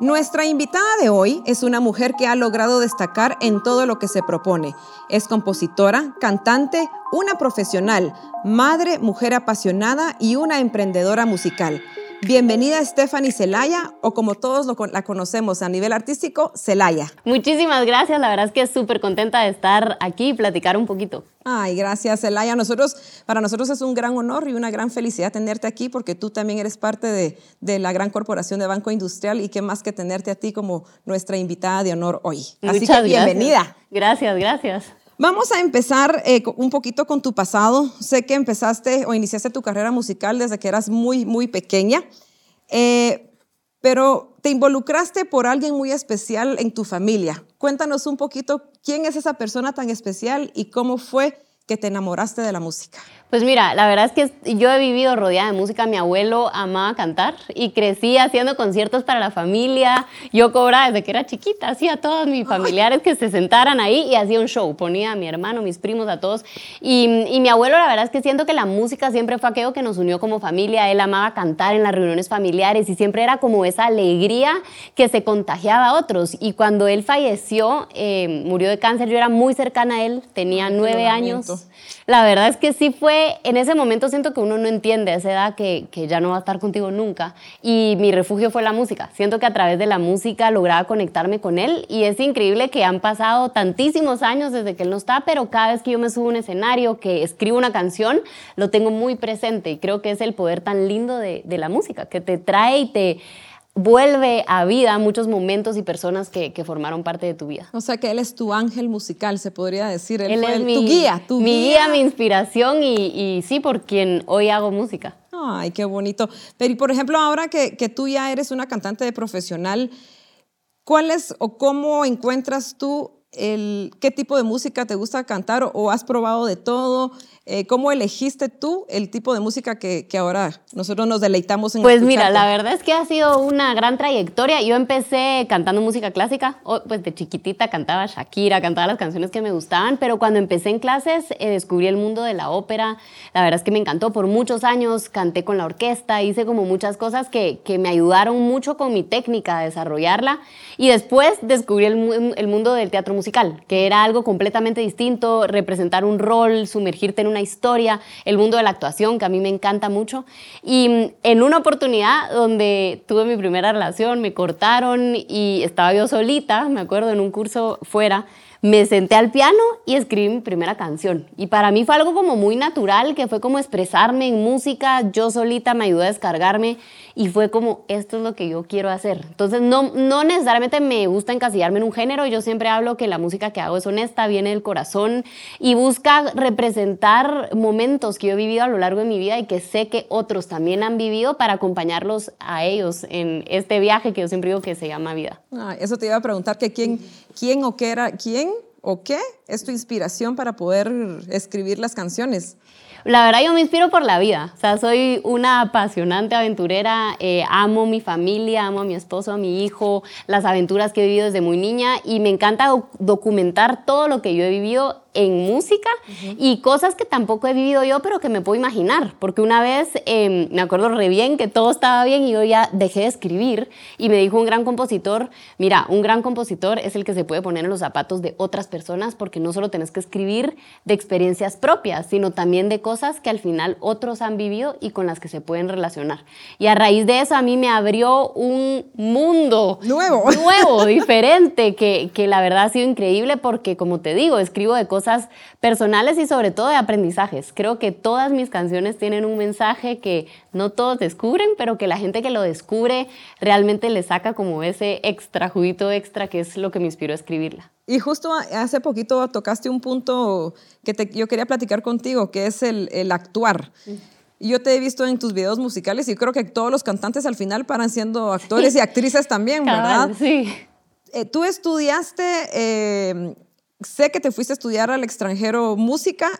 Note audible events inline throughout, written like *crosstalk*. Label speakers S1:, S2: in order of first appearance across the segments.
S1: Nuestra invitada de hoy es una mujer que ha logrado destacar en todo lo que se propone. Es compositora, cantante, una profesional, madre, mujer apasionada y una emprendedora musical. Bienvenida Stephanie Celaya, o como todos la conocemos a nivel artístico, Celaya.
S2: Muchísimas gracias, la verdad es que súper contenta de estar aquí y platicar un poquito.
S1: Ay, gracias Celaya. Nosotros, para nosotros es un gran honor y una gran felicidad tenerte aquí porque tú también eres parte de, de la gran corporación de Banco Industrial y qué más que tenerte a ti como nuestra invitada de honor hoy. Así que bienvenida.
S2: Gracias, gracias.
S1: Vamos a empezar eh, un poquito con tu pasado. Sé que empezaste o iniciaste tu carrera musical desde que eras muy, muy pequeña, eh, pero te involucraste por alguien muy especial en tu familia. Cuéntanos un poquito quién es esa persona tan especial y cómo fue que te enamoraste de la música.
S2: Pues mira, la verdad es que yo he vivido rodeada de música. Mi abuelo amaba cantar y crecí haciendo conciertos para la familia. Yo cobraba desde que era chiquita, hacía a todos mis familiares que se sentaran ahí y hacía un show. Ponía a mi hermano, mis primos, a todos. Y, y mi abuelo, la verdad es que siento que la música siempre fue aquello que nos unió como familia. Él amaba cantar en las reuniones familiares y siempre era como esa alegría que se contagiaba a otros. Y cuando él falleció, eh, murió de cáncer, yo era muy cercana a él, tenía nueve años. La verdad es que sí fue, en ese momento siento que uno no entiende a esa edad que, que, ya no va a estar contigo nunca. Y mi refugio fue la música. Siento que a través de la música lograba conectarme con él y es increíble que han pasado tantísimos años desde que él no está, pero cada vez que yo me subo a un escenario, que escribo una canción, lo tengo muy presente y creo que es el poder tan lindo de, de la música, que te trae y te vuelve a vida muchos momentos y personas que, formaron parte de tu vida.
S1: O sea que él es tu ángel musical, se podría decir. Él, es mi, tu guía, tu
S2: mi guía. mi inspiración y, sí, por quien hoy hago música.
S1: Ay, qué bonito. Pero, y por ejemplo, ahora que, que tú ya eres una cantante de profesional, ¿cuál es o cómo encuentras tú el, qué tipo de música te gusta cantar o has probado de todo? Eh, ¿Cómo elegiste tú el tipo de música que, que ahora nosotros nos deleitamos en
S2: Pues mira, la verdad es que ha sido una gran trayectoria. Yo empecé cantando música clásica, pues de chiquitita cantaba Shakira, cantaba las canciones que me gustaban, pero cuando empecé en clases eh, descubrí el mundo de la ópera. La verdad es que me encantó. Por muchos años canté con la orquesta, hice como muchas cosas que, que me ayudaron mucho con mi técnica a desarrollarla. Y después descubrí el, el mundo del teatro musical, que era algo completamente distinto, representar un rol, sumergirte en un historia, el mundo de la actuación, que a mí me encanta mucho. Y mm, en una oportunidad donde tuve mi primera relación, me cortaron y estaba yo solita, me acuerdo, en un curso fuera, me senté al piano y escribí mi primera canción. Y para mí fue algo como muy natural, que fue como expresarme en música, yo solita me ayudó a descargarme y fue como, esto es lo que yo quiero hacer. Entonces, no, no necesariamente me gusta encasillarme en un género, yo siempre hablo que la música que hago es honesta, viene del corazón y busca representar momentos que yo he vivido a lo largo de mi vida y que sé que otros también han vivido para acompañarlos a ellos en este viaje que yo siempre digo que se llama vida.
S1: Ah, eso te iba a preguntar que quién, quién o qué era, quién o qué es tu inspiración para poder escribir las canciones.
S2: La verdad yo me inspiro por la vida, o sea, soy una apasionante aventurera, eh, amo mi familia, amo a mi esposo, a mi hijo, las aventuras que he vivido desde muy niña. Y me encanta documentar todo lo que yo he vivido en música y cosas que tampoco he vivido yo, pero que me puedo imaginar. Porque una vez em, me acuerdo re bien que todo estaba bien y yo ya dejé de escribir y me dijo un gran compositor, mira, un gran compositor es el que se puede poner en los zapatos de otras personas porque no solo tenés que escribir de experiencias propias, sino también de cosas que al final otros han vivido y con las que se pueden relacionar. Y a raíz de eso a mí me abrió un mundo
S1: nuevo,
S2: nuevo diferente, que, que la verdad ha sido increíble porque, como te digo, escribo de cosas personales y sobre todo de aprendizajes. Creo que todas mis canciones tienen un mensaje que no todos descubren, pero que la gente que lo descubre realmente le saca como ese extra juguito extra que es lo que me inspiró a escribirla.
S1: Y justo hace poquito tocaste un punto que yo quería platicar contigo, que es el, el actuar. Yo te he visto en tus videos musicales y creo que todos los cantantes al final paran siendo actores y *laughs* actrices también, ¿verdad?
S2: Sí.
S1: Eh, tú estudiaste eh, sé que te fuiste a estudiar al extranjero música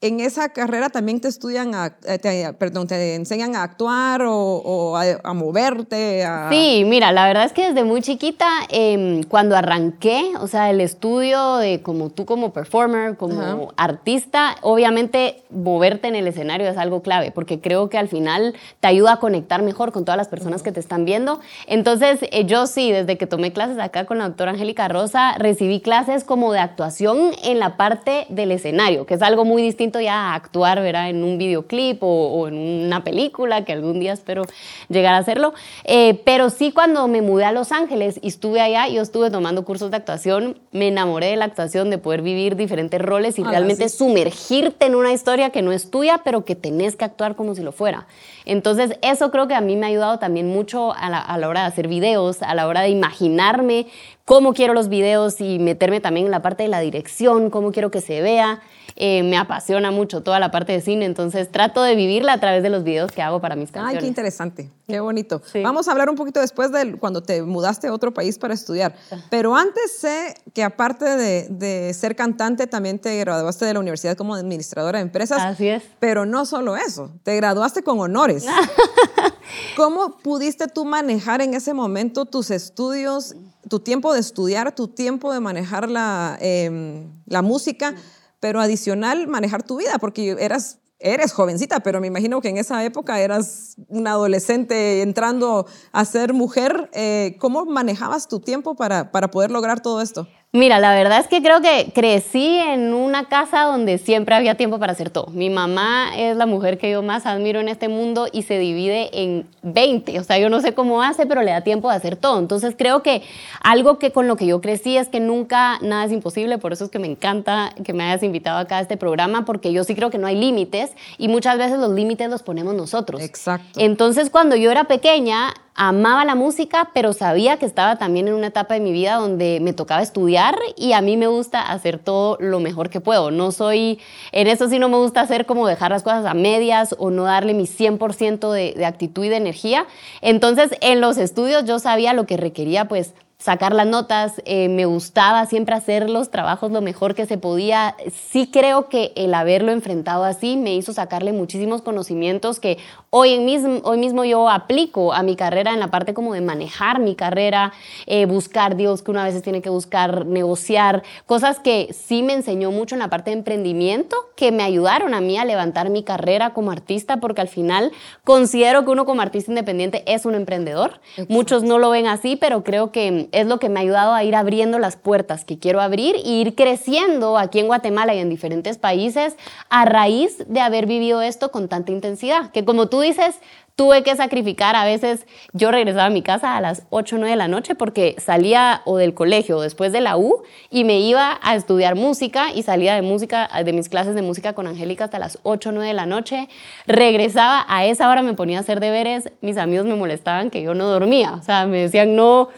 S1: en esa carrera también te estudian, a, eh, perdón, te enseñan a actuar o, a, moverte.
S2: Sí, mira, la verdad es que desde muy chiquita, em, cuando arranqué, o sea, el estudio de como tú como performer, como artista, obviamente moverte en el escenario es algo clave, porque creo que al final te ayuda a conectar mejor con todas las personas que te están viendo. Entonces, eh, yo sí, desde que tomé clases acá con la doctora Angélica Rosa, recibí clases como de actuación en la parte del escenario, que es algo muy distinto ya a actuar, ¿verdad? En un videoclip o, en una película, que algún día espero llegar a hacerlo. Eh, pero sí cuando me mudé a Los Ángeles y estuve allá, yo estuve tomando cursos de actuación, me enamoré de la actuación, de poder vivir diferentes roles y ah, realmente sumergirte en una historia que no es tuya, pero que tenés que actuar como si lo fuera. Entonces, eso creo que a mí me ha ayudado también mucho a la, a la hora de hacer videos, a la hora de imaginarme cómo quiero los videos y meterme también en la parte de la dirección, cómo quiero que se vea. Eh, me apasiona mucho toda la parte de cine, entonces trato de vivirla a través de los videos que hago para mis canciones.
S1: Ay, qué interesante, qué bonito. Vamos a hablar un poquito después de cuando te mudaste a otro país para estudiar, ah. pero antes sé que aparte de, de ser cantante, también te graduaste de la universidad como administradora de empresas.
S2: Así es.
S1: Pero no solo eso, te graduaste con honores. *laughs* ¿Cómo pudiste tú manejar en ese momento tus estudios, tu tiempo de estudiar, tu tiempo de manejar la, em, la música? Pero adicional manejar tu vida, porque eras eres jovencita, pero me imagino que en esa época eras una adolescente entrando a ser mujer. Eh, ¿Cómo manejabas tu tiempo para, para poder lograr todo esto?
S2: Mira, la verdad es que creo que crecí en una casa donde siempre había tiempo para hacer todo. Mi mamá es la mujer que yo más admiro en este mundo y se divide en 20. O sea, yo no sé cómo hace, pero le da tiempo de hacer todo. Entonces creo que algo que con lo que yo crecí es que nunca nada es imposible. Por eso es que me encanta que me hayas invitado acá a este programa, porque yo sí creo que no hay límites y muchas veces los límites los ponemos nosotros.
S1: Exacto.
S2: Entonces cuando yo era pequeña, amaba la música, pero sabía que estaba también en una etapa de mi vida donde me tocaba estudiar y a mí me gusta hacer todo lo mejor que puedo. No soy, en eso sí no me gusta hacer como dejar las cosas a medias o no darle mi 100% de, de actitud y de energía. Entonces, en los estudios yo sabía lo que requería, pues, sacar las notas, eh, me gustaba siempre hacer los trabajos lo mejor que se podía. Sí creo que el haberlo enfrentado así me hizo sacarle muchísimos conocimientos que hoy, mismo, hoy mismo yo aplico a mi carrera en la parte como de manejar mi carrera, eh, buscar Dios que una vez tiene que buscar, negociar, cosas que sí me enseñó mucho en la parte de emprendimiento, que me ayudaron a mí a levantar mi carrera como artista, porque al final considero que uno como artista independiente es un emprendedor. Muchos no lo ven así, pero creo que es lo que me ha ayudado a ir abriendo las puertas que quiero abrir e ir creciendo aquí en Guatemala y en diferentes países a raíz de haber vivido esto con tanta intensidad. Que como tú dices, tuve que sacrificar. A veces yo regresaba a mi casa a las 8 o 9 de la noche porque salía o del colegio o después de la U y me iba a estudiar música y salía de música, de mis clases de música con Angélica hasta las 8 o 9 de la noche. Regresaba, a esa hora me ponía a hacer deberes. Mis amigos me molestaban que yo no dormía. O sea, me decían, no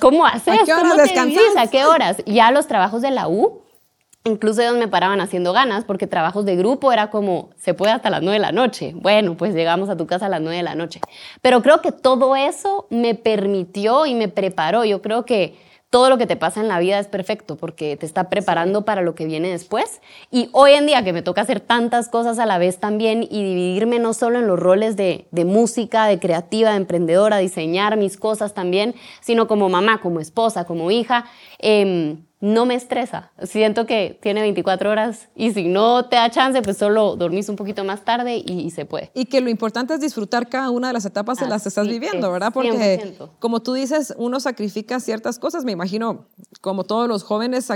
S2: ¿Cómo *laughs* haces?
S1: ¿A qué horas descansas?
S2: ¿A qué horas? Ya los trabajos de la U, incluso ellos me paraban haciendo ganas, porque trabajos de grupo era como, se puede hasta las 9 de la noche. Bueno, pues llegamos a tu casa a las 9 de la noche. Pero creo que todo eso me permitió y me preparó. Yo creo que todo lo que te pasa en la vida es perfecto porque te está preparando para lo que viene después. Y hoy en día que me toca hacer tantas cosas a la vez también y dividirme no solo en los roles de, música, de creativa, de emprendedora, diseñar mis cosas también, sino como mamá, como esposa, como hija. Em, no me estresa. Siento que tiene 24 horas y si no te da chance, pues solo dormís un poquito más tarde y, se puede.
S1: Y que lo importante es disfrutar cada una de las etapas en las que estás viviendo, ¿verdad? Porque como tú dices, uno sacrifica ciertas cosas. Me imagino, como todos los jóvenes,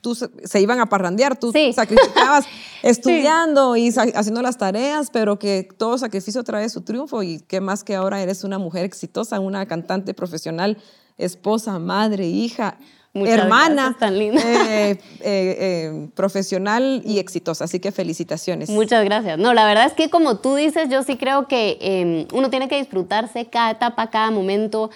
S1: tú se iban a parrandear, tú sacrificabas *laughs* estudiando y haciendo las tareas, pero que todo sacrificio trae su triunfo y que más que ahora eres una mujer exitosa, una cantante profesional, esposa, madre, hija hermana, eh, eh, eh, profesional y exitosa. Así que felicitaciones.
S2: Muchas gracias. No, la verdad es que como tú dices, yo sí creo que em, uno tiene que disfrutarse cada etapa, cada momento.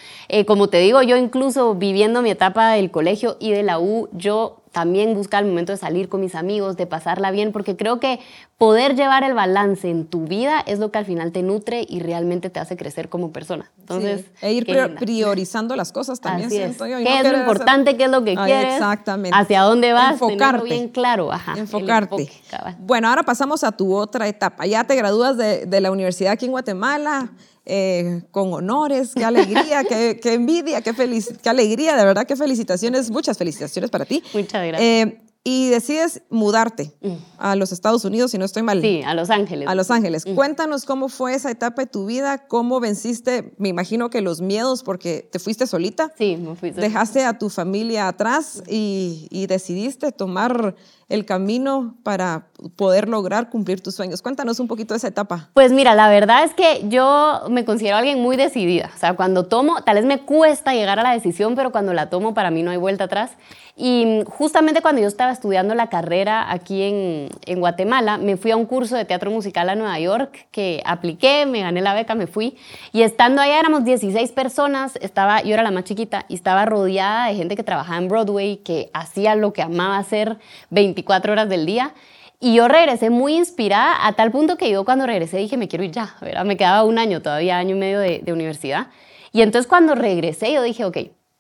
S2: como te digo, yo incluso viviendo mi etapa del colegio y de la U, yo también buscar el momento de salir con mis amigos, de pasarla bien, porque creo que poder llevar el balance en tu vida es lo que al final te nutre y realmente te hace crecer como persona. Entonces,
S1: e ir priorizando las cosas también, siento yo.
S2: ¿Qué es lo importante? ¿Qué es lo que quieres?
S1: Exactamente.
S2: ¿Hacia dónde vas?
S1: Enfocarte.
S2: bien claro. Ajá,
S1: Enfocarte. bueno, ahora pasamos a tu otra etapa. Ya te gradúas de, de la universidad aquí en Guatemala. Eh, con honores, qué alegría, qué, qué, envidia, qué, feliz, qué alegría, de verdad, qué felicitaciones, muchas felicitaciones para ti.
S2: Muchas gracias.
S1: Eh, y decides mudarte mm. a los Estados Unidos, si no estoy mal.
S2: Sí, a Los Ángeles.
S1: A Los Ángeles. Mm. Cuéntanos cómo fue esa etapa de tu vida, cómo venciste, me imagino que los miedos, porque te fuiste solita.
S2: Sí, me fui solita.
S1: Dejaste a tu familia atrás y, y decidiste tomar el camino para poder lograr cumplir tus sueños. Cuéntanos un poquito de esa etapa.
S2: Pues mira, la verdad es que yo me considero alguien muy decidida. O sea, cuando tomo, tal vez me cuesta llegar a la decisión, pero cuando la tomo para mí no hay vuelta atrás. Y justamente cuando yo estaba estudiando la carrera aquí en, en Guatemala, me fui a un curso de teatro musical a Nueva York que apliqué, me gané la beca, me fui. Y estando allá éramos 16 personas, estaba, yo era la más chiquita y estaba rodeada de gente que trabajaba en Broadway, que hacía lo que amaba hacer 24 horas del día. Y yo regresé muy inspirada a tal punto que yo cuando regresé dije, me quiero ir ya, ¿verdad? Me quedaba un año, todavía año y medio de, universidad. Y entonces cuando regresé yo dije, ok,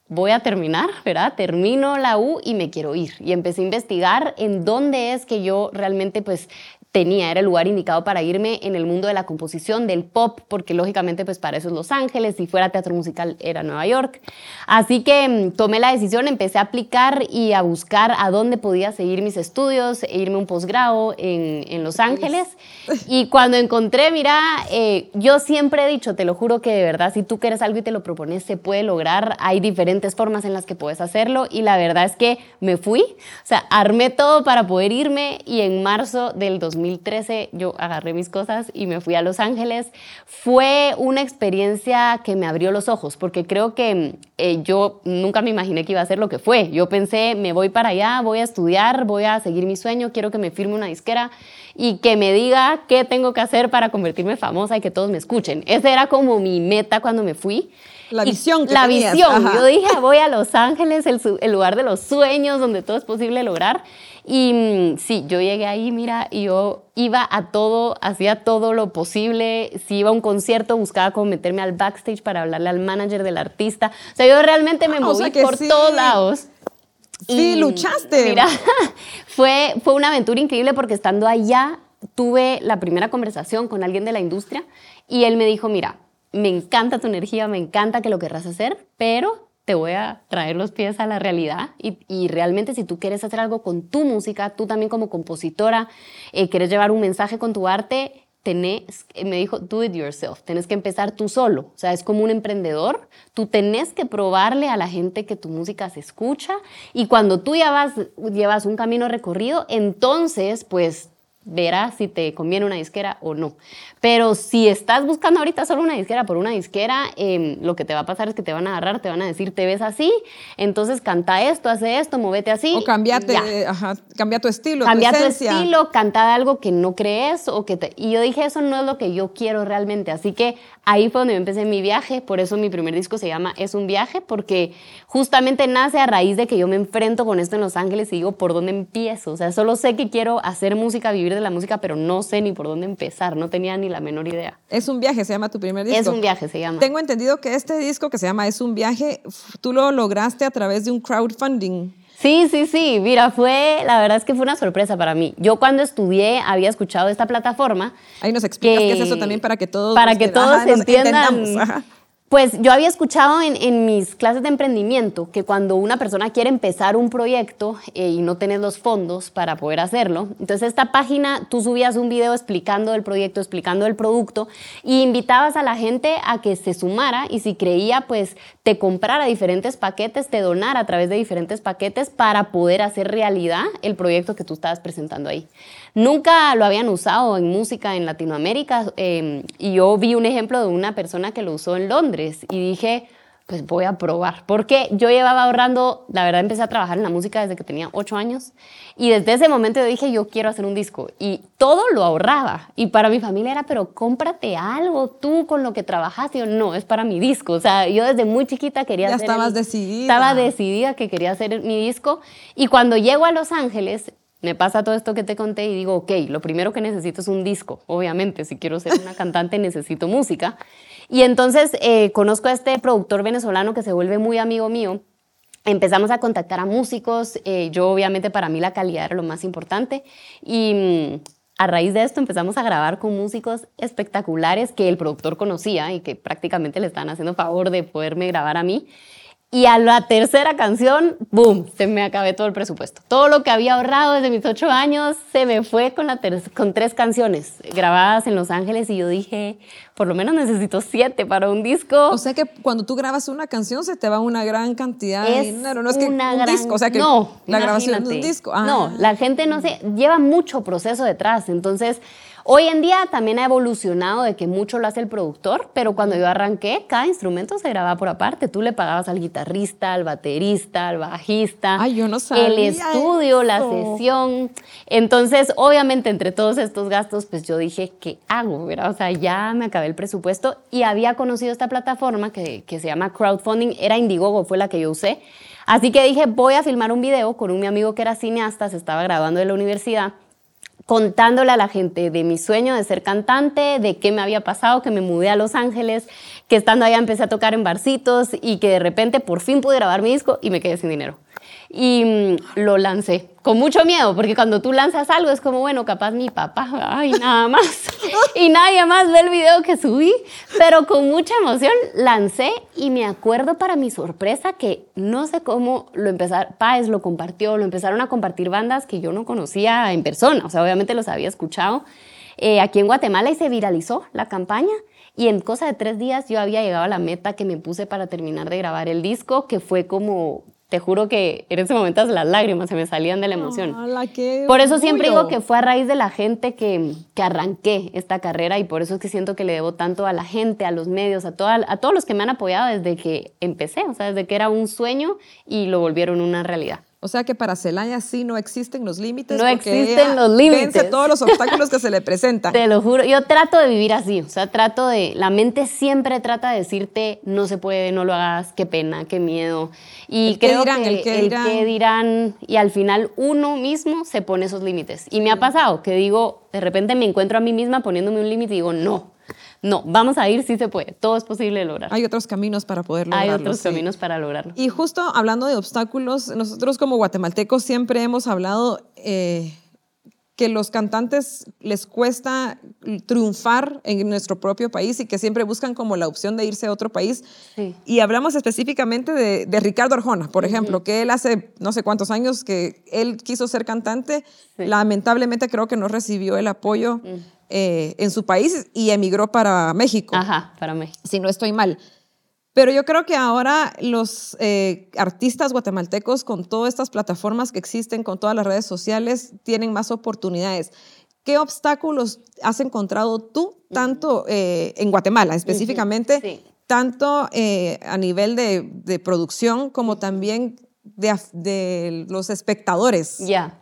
S2: voy a terminar, ¿verdad? Termino la U y me quiero ir. Y empecé a investigar en dónde es que yo realmente pues tenía, era el lugar indicado para irme en el mundo de la composición, del pop, porque lógicamente pues para eso es Los Ángeles, si fuera teatro musical era Nueva York. Así que mm, tomé la decisión, empecé a aplicar y a buscar a dónde podía seguir mis estudios e irme un posgrado en, en, Los Ángeles. Y cuando encontré, mira, eh, yo siempre he dicho, te lo juro que de verdad, si tú quieres algo y te lo propones, se puede lograr. Hay diferentes formas en las que puedes hacerlo y la verdad es que me fui, o sea, armé todo para poder irme y en marzo del 2000 2013 yo agarré mis cosas y me fui a Los Ángeles. Fue una experiencia que me abrió los ojos, porque creo que eh, yo nunca me imaginé que iba a ser lo que fue. Yo pensé, me voy para allá, voy a estudiar, voy a seguir mi sueño, quiero que me firme una disquera y que me diga qué tengo que hacer para convertirme famosa y que todos me escuchen. Esa era como mi meta cuando me fui.
S1: La visión.
S2: la visión. Yo dije, voy a Los Ángeles, el, el, lugar de los sueños, donde todo es posible lograr. Y mm, sí, yo llegué ahí, mira, y yo iba a todo, hacía todo lo posible. Si iba a un concierto, buscaba cómo meterme al backstage para hablarle al manager del artista. O sea, yo realmente me ah, moví por todos lados.
S1: Sí, luchaste.
S2: Mira, *laughs* fue, fue una aventura increíble porque estando allá tuve la primera conversación con alguien de la industria y él me dijo, mira, me encanta tu energía, me encanta que lo querrás hacer, pero te voy a traer los pies a la realidad y, realmente si tú quieres hacer algo con tu música, tú también como compositora, eh, quieres llevar un mensaje con tu arte, tenés, me dijo, do it yourself, tenés que empezar tú solo, o sea, es como un emprendedor, tú tenés que probarle a la gente que tu música se escucha y cuando tú ya vas, llevas un camino recorrido, entonces pues verás si te conviene una disquera o no. Pero si estás buscando ahorita solo una disquera por una disquera, em, lo que te va a pasar es que te van a agarrar, te van a decir, te ves así, entonces canta esto, hace esto, movete así.
S1: O cambiate, ajá, cambia tu estilo,
S2: cambia
S1: tu,
S2: tu, estilo, canta algo que no crees. O que Y yo dije, eso no es lo que yo quiero realmente. Así que ahí fue donde empecé mi viaje, por eso mi primer disco se llama Es un viaje, porque justamente nace a raíz de que yo me enfrento con esto en Los Ángeles y digo, ¿por dónde empiezo? O sea, solo sé que quiero hacer música, vivir de la música, pero no sé ni por dónde empezar, no tenía ni la menor idea.
S1: Es un viaje, se llama tu primer disco.
S2: Es un viaje, se llama.
S1: Tengo entendido que este disco que se llama Es un viaje, tú lo lograste a través de un crowdfunding.
S2: Sí, sí, sí. Mira, fue, la verdad es que fue una sorpresa para mí. Yo cuando estudié había escuchado esta plataforma.
S1: Ahí nos explicas qué es eso también para que todos.
S2: Para que todos entiendan. Pues yo había escuchado en, mis clases de emprendimiento que cuando una persona quiere empezar un proyecto eh, y no tienes los fondos para poder hacerlo, entonces esta página tú subías un video explicando el proyecto, explicando el producto y invitabas a la gente a que se sumara y si creía pues te comprara diferentes paquetes, te donara a través de diferentes paquetes para poder hacer realidad el proyecto que tú estabas presentando ahí. Nunca lo habían usado en música en Latinoamérica em, y yo vi un ejemplo de una persona que lo usó en Londres y dije, pues voy a probar, porque yo llevaba ahorrando, la verdad empecé a trabajar en la música desde que tenía ocho años y desde ese momento yo dije, yo quiero hacer un disco y todo lo ahorraba. Y para mi familia era, pero cómprate algo tú con lo que trabajaste, y yo, no, es para mi disco, o sea, yo desde muy chiquita quería
S1: ya
S2: hacer...
S1: estabas decidida.
S2: Estaba decidida que quería hacer mi disco. Y cuando llego a Los Ángeles me pasa todo esto que te conté y digo, ok, lo primero que necesito es un disco, obviamente, si quiero ser una cantante *laughs* necesito música. Y entonces eh, conozco a este productor venezolano que se vuelve muy amigo mío. Empezamos a contactar a músicos, eh, yo obviamente para mí la calidad era lo más importante y mm, a raíz de esto empezamos a grabar con músicos espectaculares que el productor conocía y que prácticamente le estaban haciendo favor de poderme grabar a mí. Y a la tercera canción, ¡boom! Se me acabé todo el presupuesto. Todo lo que había ahorrado desde mis ocho años se me fue con, la con tres canciones grabadas en Los Ángeles y yo dije, por lo menos necesito siete para un disco.
S1: O sea que cuando tú grabas una canción se te va una gran cantidad de dinero. No es que
S2: una
S1: un
S2: gran...
S1: disco, o sea que
S2: no,
S1: la grabación de un disco. Ah.
S2: No, la gente no se... Lleva mucho proceso detrás. Entonces Hoy en día también ha evolucionado de que mucho lo hace el productor, pero cuando yo arranqué, cada instrumento se grababa por aparte. Tú le pagabas al guitarrista, al baterista, al bajista,
S1: Ay, yo no sabía
S2: el estudio, la sesión. Entonces, obviamente, entre todos estos gastos, pues yo dije, ¿qué hago? ¿verdad? O sea, ya me acabé el presupuesto y había conocido esta plataforma que, que se llama crowdfunding, era Indiegogo, fue la que yo usé. Así que dije, voy a filmar un video con un mi amigo que era cineasta, se estaba graduando de la universidad contándole a la gente de mi sueño de ser cantante, de qué me había pasado, que me mudé a Los Ángeles, que estando allá empecé a tocar en barcitos y que de repente por fin pude grabar mi disco y me quedé sin dinero. Y mm, lo lancé con mucho miedo, porque cuando tú lanzas algo es como, bueno, capaz mi papá, *laughs* ay, nada más. y nadie más ve el video que subí, pero con mucha emoción lancé y me acuerdo para mi sorpresa que no sé cómo lo empezaron, Páez lo compartió, lo empezaron a compartir bandas que yo no conocía en persona, o sea, obviamente los había escuchado eh, aquí en Guatemala y se viralizó la campaña. Y en cosa de tres días yo había llegado a la meta que me puse para terminar de grabar el disco, que fue como te juro que en ese momento las lágrimas se me salían de la emoción.
S1: Qué
S2: Por eso siempre digo que fue a raíz de la gente que, que arranqué esta carrera y por eso es que siento que le debo tanto a la gente, a los medios, a, toda, a todos los que me han apoyado desde que empecé, o sea, desde que era un sueño y lo volvieron una realidad.
S1: O sea que para Celaya sí no existen los límites.
S2: No
S1: porque
S2: existen
S1: ella
S2: los límites.
S1: Vence todos los obstáculos que se le presentan. *laughs*
S2: Te lo juro, yo trato de vivir así, o sea, trato de, la mente siempre trata de decirte, no se puede, no lo hagas, qué pena, qué miedo. Y
S1: El
S2: creo
S1: dirán,
S2: que
S1: el qué dirán.
S2: dirán, y al final uno mismo se pone esos límites. Y me ha pasado que digo, de repente me encuentro a mí misma poniéndome un límite y digo, no, no, vamos a ir, sí se puede, todo es posible lograr.
S1: Hay otros caminos para poder
S2: Hay
S1: lograrlo.
S2: otros
S1: sí.
S2: caminos para lograrlo.
S1: Y justo hablando de obstáculos, nosotros como guatemaltecos siempre hemos hablado eh, que los cantantes les cuesta triunfar en nuestro propio país y que siempre buscan como la opción de irse a otro país.
S2: Sí.
S1: Y hablamos específicamente de, de Ricardo Arjona, por ejemplo, que él hace no sé cuántos años que él quiso ser cantante,
S2: Sí.
S1: lamentablemente creo que no recibió el apoyo eh, en su país y emigró para México
S2: Ajá, para mí.
S1: si no estoy mal. Pero yo creo que ahora los eh, artistas guatemaltecos con todas estas plataformas que existen, con todas las redes sociales, tienen más oportunidades. ¿Qué obstáculos has encontrado tú, tanto eh, en Guatemala específicamente,
S2: Sí.
S1: tanto eh, a nivel de, de producción como también de, de los espectadores?
S2: Ya.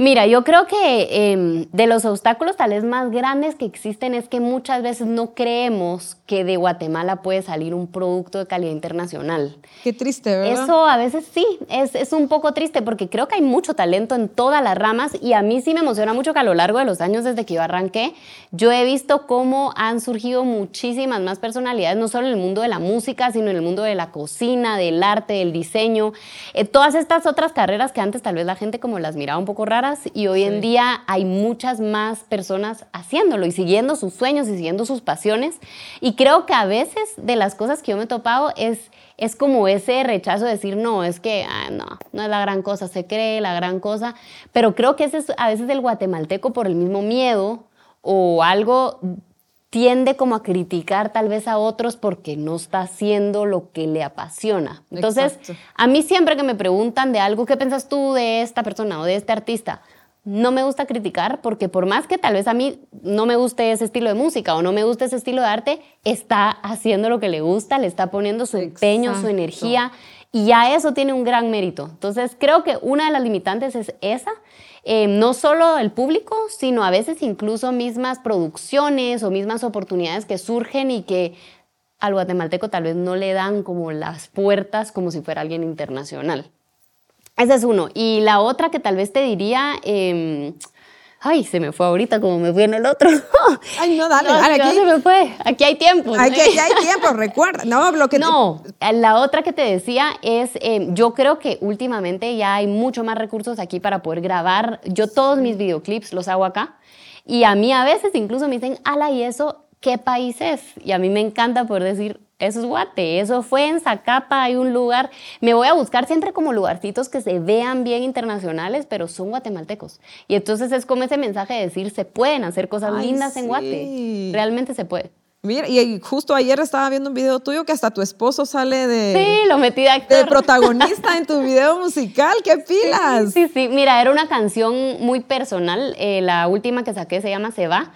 S2: Mira, yo creo que em, de los obstáculos tal vez más grandes que existen es que muchas veces no creemos que de Guatemala puede salir un producto de calidad internacional.
S1: Qué triste, ¿verdad?
S2: Eso a veces sí, es, es un poco triste porque creo que hay mucho talento en todas las ramas y a mí sí me emociona mucho que a lo largo de los años desde que yo arranqué, yo he visto cómo han surgido muchísimas más personalidades, no solo en el mundo de la música, sino en el mundo de la cocina, del arte, del diseño, eh, todas estas otras carreras que antes tal vez la gente como las miraba un poco raras y hoy en día hay muchas más personas haciéndolo y siguiendo sus sueños y siguiendo sus pasiones. Y creo que a veces de las cosas que yo me he topado es es como ese rechazo de decir, no, es que ah, no, no es la gran cosa, se cree la gran cosa, pero creo que ese es a veces el guatemalteco por el mismo miedo o algo tiende como a criticar tal vez a otros porque no está haciendo lo que le apasiona. Entonces,
S1: Exacto.
S2: a mí siempre que me preguntan de algo, ¿qué piensas tú de esta persona o de este artista? No me gusta criticar porque por más que tal vez a mí no me guste ese estilo de música o no me guste ese estilo de arte, está haciendo lo que le gusta, le está poniendo su empeño, su energía y ya eso tiene un gran mérito. Entonces creo que una de las limitantes es esa, eh, no solo el público, sino a veces incluso mismas producciones o mismas oportunidades que surgen y que al guatemalteco tal vez no le dan como las puertas como si fuera alguien internacional. Ese es uno. Y la otra que tal vez te diría... Em, Ay, se me fue ahorita como me fui en el otro. *laughs*
S1: Ay, no, dale, dale.
S2: Aquí, se me fue. Aquí hay tiempo.
S1: Aquí, hay tiempo, recuerda. No, lo que
S2: No, la otra que te decía es, em, yo creo que últimamente ya hay mucho más recursos aquí para poder grabar. Yo todos mis videoclips los hago acá. Y a mí a veces incluso me dicen, ala, ¿y eso qué país es? Y a mí me encanta poder decir, eso es Guate, eso fue en Zacapa, hay un lugar. Me voy a buscar siempre como lugarcitos que se vean bien internacionales, pero son guatemaltecos. Y entonces es como ese mensaje de decir, se pueden hacer cosas lindas en Guate. Realmente se puede.
S1: Mira, y justo ayer estaba viendo un video tuyo que hasta tu esposo sale de.
S2: Sí, lo metí de actor.
S1: De protagonista en tu video musical. ¡Qué *laughs* pilas!
S2: Sí, sí, Mira, era una canción muy personal. Eh, la última que saqué se llama Se va.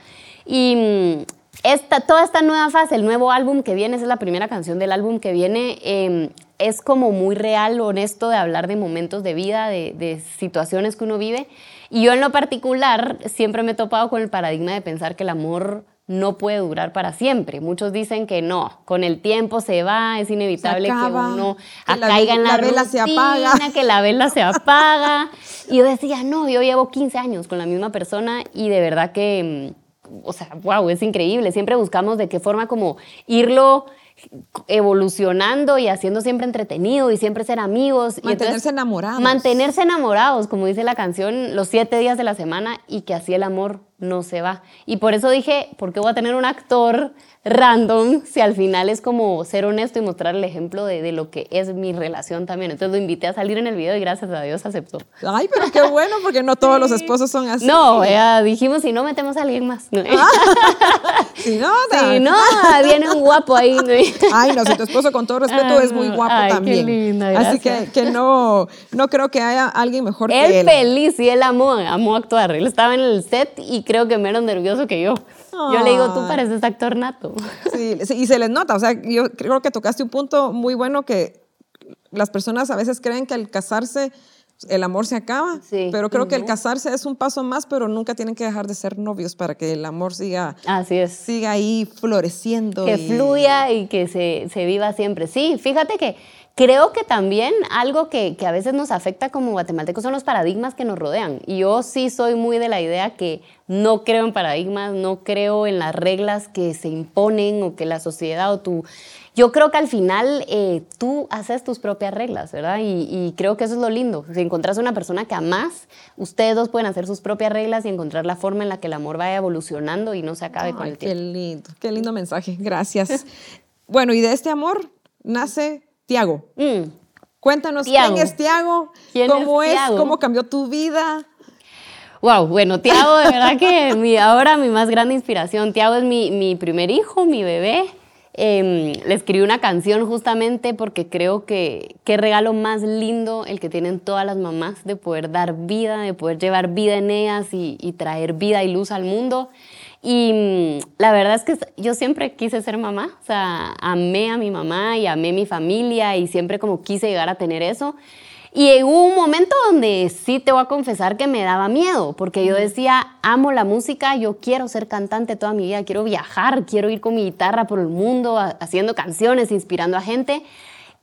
S2: Y mm, esta, toda esta nueva fase, el nuevo álbum que viene, es la primera canción del álbum que viene, em, es como muy real, honesto de hablar de momentos de vida, de, situaciones que uno vive. Y yo en lo particular siempre me he topado con el paradigma de pensar que el amor no puede durar para siempre. Muchos dicen que no, con el tiempo se va, es inevitable que uno caiga en la, la vela se apaga. que la vela se apaga. y yo decía, no, yo llevo 15 años con la misma persona y de verdad que em, o sea, wow, es increíble. Siempre buscamos de qué forma como irlo evolucionando y haciendo siempre entretenido y siempre ser amigos.
S1: Mantenerse enamorados.
S2: Mantenerse enamorados, como dice la canción, los siete días de la semana y que así el amor no se va. Y por eso dije, ¿por qué voy a tener un actor random si al final es como ser honesto y mostrar el ejemplo de, de, lo que es mi relación también. Entonces lo invité a salir en el video y gracias a Dios aceptó.
S1: Ay, pero qué bueno, porque no todos los esposos son así.
S2: No, ya dijimos, si no metemos a alguien más.
S1: Ah. *laughs* si no,
S2: si no, viene un guapo ahí.
S1: Ay, no, si tu esposo con todo respeto es muy guapo
S2: Ay,
S1: también.
S2: Qué linda,
S1: así que, que, no, no creo que haya alguien mejor
S2: él
S1: que él.
S2: feliz y él amó, amó actuar. Él estaba en el set y creo que menos nervioso que yo. Yo le digo, tú pareces actor nato.
S1: Sí, y se les nota. O sea, yo creo que tocaste un punto muy bueno que las personas a veces creen que al casarse el amor se acaba, sí. pero creo que el casarse es un paso más, pero nunca tienen que dejar de ser novios para que el amor siga,
S2: Así es.
S1: siga ahí floreciendo.
S2: Que fluya y que se, se viva siempre. Sí, fíjate que Creo que también algo que, que, a veces nos afecta como guatemaltecos son los paradigmas que nos rodean. Y yo sí soy muy de la idea que no creo en paradigmas, no creo en las reglas que se imponen o que la sociedad o tú... Yo creo que al final eh, tú haces tus propias reglas, ¿verdad? Y, y, creo que eso es lo lindo. Si encontrás una persona que amás, ustedes dos pueden hacer sus propias reglas y encontrar la forma en la que el amor vaya evolucionando y no se acabe
S1: Ay,
S2: con el tiempo.
S1: Qué lindo, qué lindo mensaje. Gracias. *laughs* bueno, y de este amor nace Tiago.
S2: Mm.
S1: Cuéntanos
S2: Tiago.
S1: quién es Tiago,
S2: ¿Quién
S1: cómo
S2: es Tiago?
S1: cómo cambió tu vida.
S2: Wow, bueno, Tiago, de verdad que *laughs* mi, ahora mi más grande inspiración. Tiago es mi, mi primer hijo, mi bebé. Eh, le escribí una canción justamente porque creo que qué regalo más lindo el que tienen todas las mamás de poder dar vida, de poder llevar vida en ellas y, y traer vida y luz al mundo. Y mm, la verdad es que yo siempre quise ser mamá, o sea, amé a mi mamá y amé mi familia y siempre como quise llegar a tener eso. Y hubo un momento donde sí te voy a confesar que me daba miedo, porque yo decía, amo la música, yo quiero ser cantante toda mi vida, quiero viajar, quiero ir con mi guitarra por el mundo, haciendo canciones, inspirando a gente.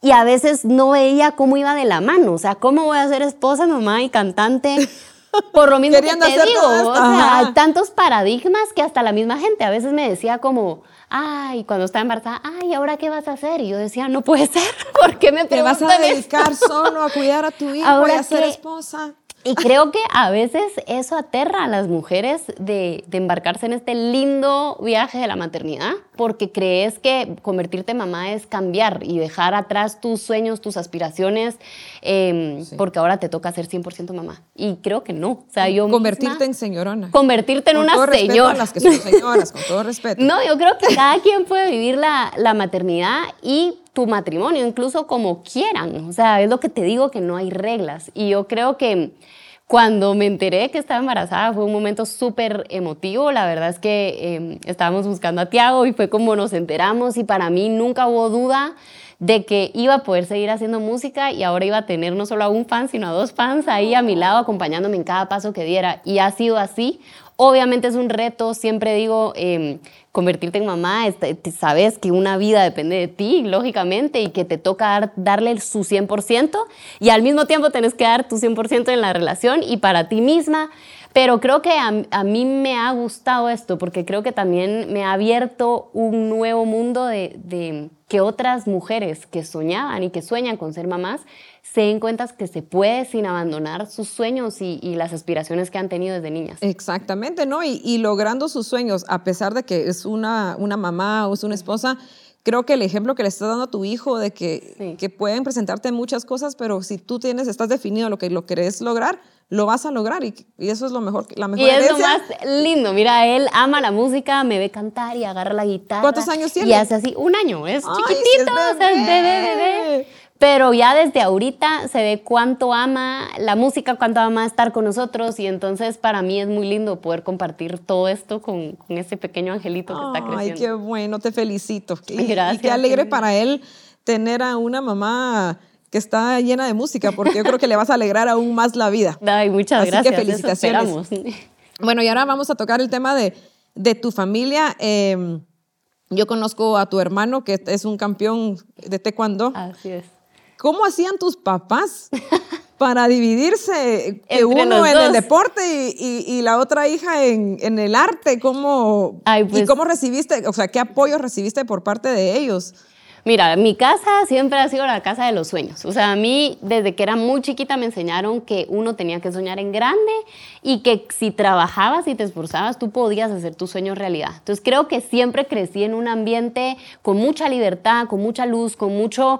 S2: Y a veces no veía cómo iba de la mano, o sea, ¿cómo voy a ser esposa, mamá y cantante? *laughs* Por lo mismo
S1: Queriendo
S2: que te digo, o sea, hay tantos paradigmas que hasta la misma gente a veces me decía como, ay, cuando estaba embarazada, ay, ¿ahora qué vas a hacer? Y yo decía, no puede ser, *laughs* ¿por qué me
S1: Te vas a
S2: esto?
S1: dedicar solo a cuidar a tu hijo y
S2: Ahora
S1: a ser esposa.
S2: Y creo que a veces eso aterra a las mujeres de, de embarcarse en este lindo viaje de la maternidad, porque crees que convertirte en mamá es cambiar y dejar atrás tus sueños, tus aspiraciones, eh, porque ahora te toca ser 100% mamá. Y creo que no. O sea, yo
S1: Convertirte
S2: misma-
S1: en señorona.
S2: convertirte en
S1: Con
S2: una
S1: todo
S2: señora.
S1: a las que son señoras, con todo *laughs* respeto.
S2: No, yo creo que cada quien puede vivir la, la maternidad y tu matrimonio, incluso como quieran. O sea, es lo que te digo, que no hay reglas. Y yo creo que cuando me enteré que estaba embarazada fue un momento súper emotivo. La verdad es que eh, estábamos buscando a Tiago y fue como nos enteramos y para mí nunca hubo duda de que iba a poder seguir haciendo música y ahora iba a tener no solo a un fan, sino a dos fans ahí a mi lado acompañándome en cada paso que diera. Y ha sido así. Obviamente es un reto, siempre digo, em, convertirte en mamá, este, sabes que una vida depende de ti, lógicamente, y que te toca darle su 100% y al mismo tiempo tenés que dar tu 100% en la relación y para ti misma. Pero creo que a, mí me ha gustado esto porque creo que también me ha abierto un nuevo mundo de, de que otras mujeres que soñaban y que sueñan con ser mamás se den cuenta que se puede sin abandonar sus sueños y, las aspiraciones que han tenido desde niñas.
S1: Exactamente, ¿no? Y, logrando sus sueños, a pesar de que es una, una mamá o es una esposa, creo que el ejemplo que le estás dando a tu hijo de que, que pueden presentarte muchas cosas, pero si tú tienes, estás definido lo que lo querés lograr, lo vas a lograr y, eso es lo mejor, la mejor
S2: Y es lo más lindo, mira, él ama la música, me ve cantar y agarra la guitarra.
S1: ¿Cuántos años tiene?
S2: Y hace así, un año, es chiquitito, es bebé, bebé. Pero ya desde ahorita se ve cuánto ama la música, cuánto ama estar con nosotros y entonces para mí es muy lindo poder compartir todo esto con, con ese pequeño angelito que está creciendo.
S1: Ay, qué bueno, te felicito. Gracias. Y qué alegre para él tener a una mamá que está llena de música, porque yo creo que le vas a alegrar aún más la vida. *laughs*
S2: Ay, muchas
S1: Así
S2: gracias.
S1: que felicitaciones. Bueno, y ahora vamos a tocar el tema de, de tu familia. Em, yo conozco a tu hermano, que es un campeón de taekwondo.
S2: Así es.
S1: ¿Cómo hacían tus papás *laughs* para dividirse que uno en el deporte y, la otra hija en, el arte? ¿Cómo, ¿Y pues cómo recibiste, o sea, qué apoyo recibiste por parte de ellos?
S2: Mira, mi casa siempre ha sido la casa de los sueños. O sea, a mí desde que era muy chiquita me enseñaron que uno tenía que soñar en grande y que si trabajabas y te esforzabas, tú podías hacer tus sueños realidad. Entonces creo que siempre crecí en un ambiente con mucha libertad, con mucha luz, con mucho